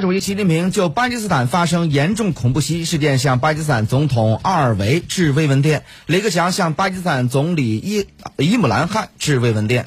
主席习近平就巴基斯坦发生严重恐怖袭击事件向巴基斯坦总统阿尔维致慰问电。雷克强向巴基斯坦总理伊伊姆兰汗致慰问电。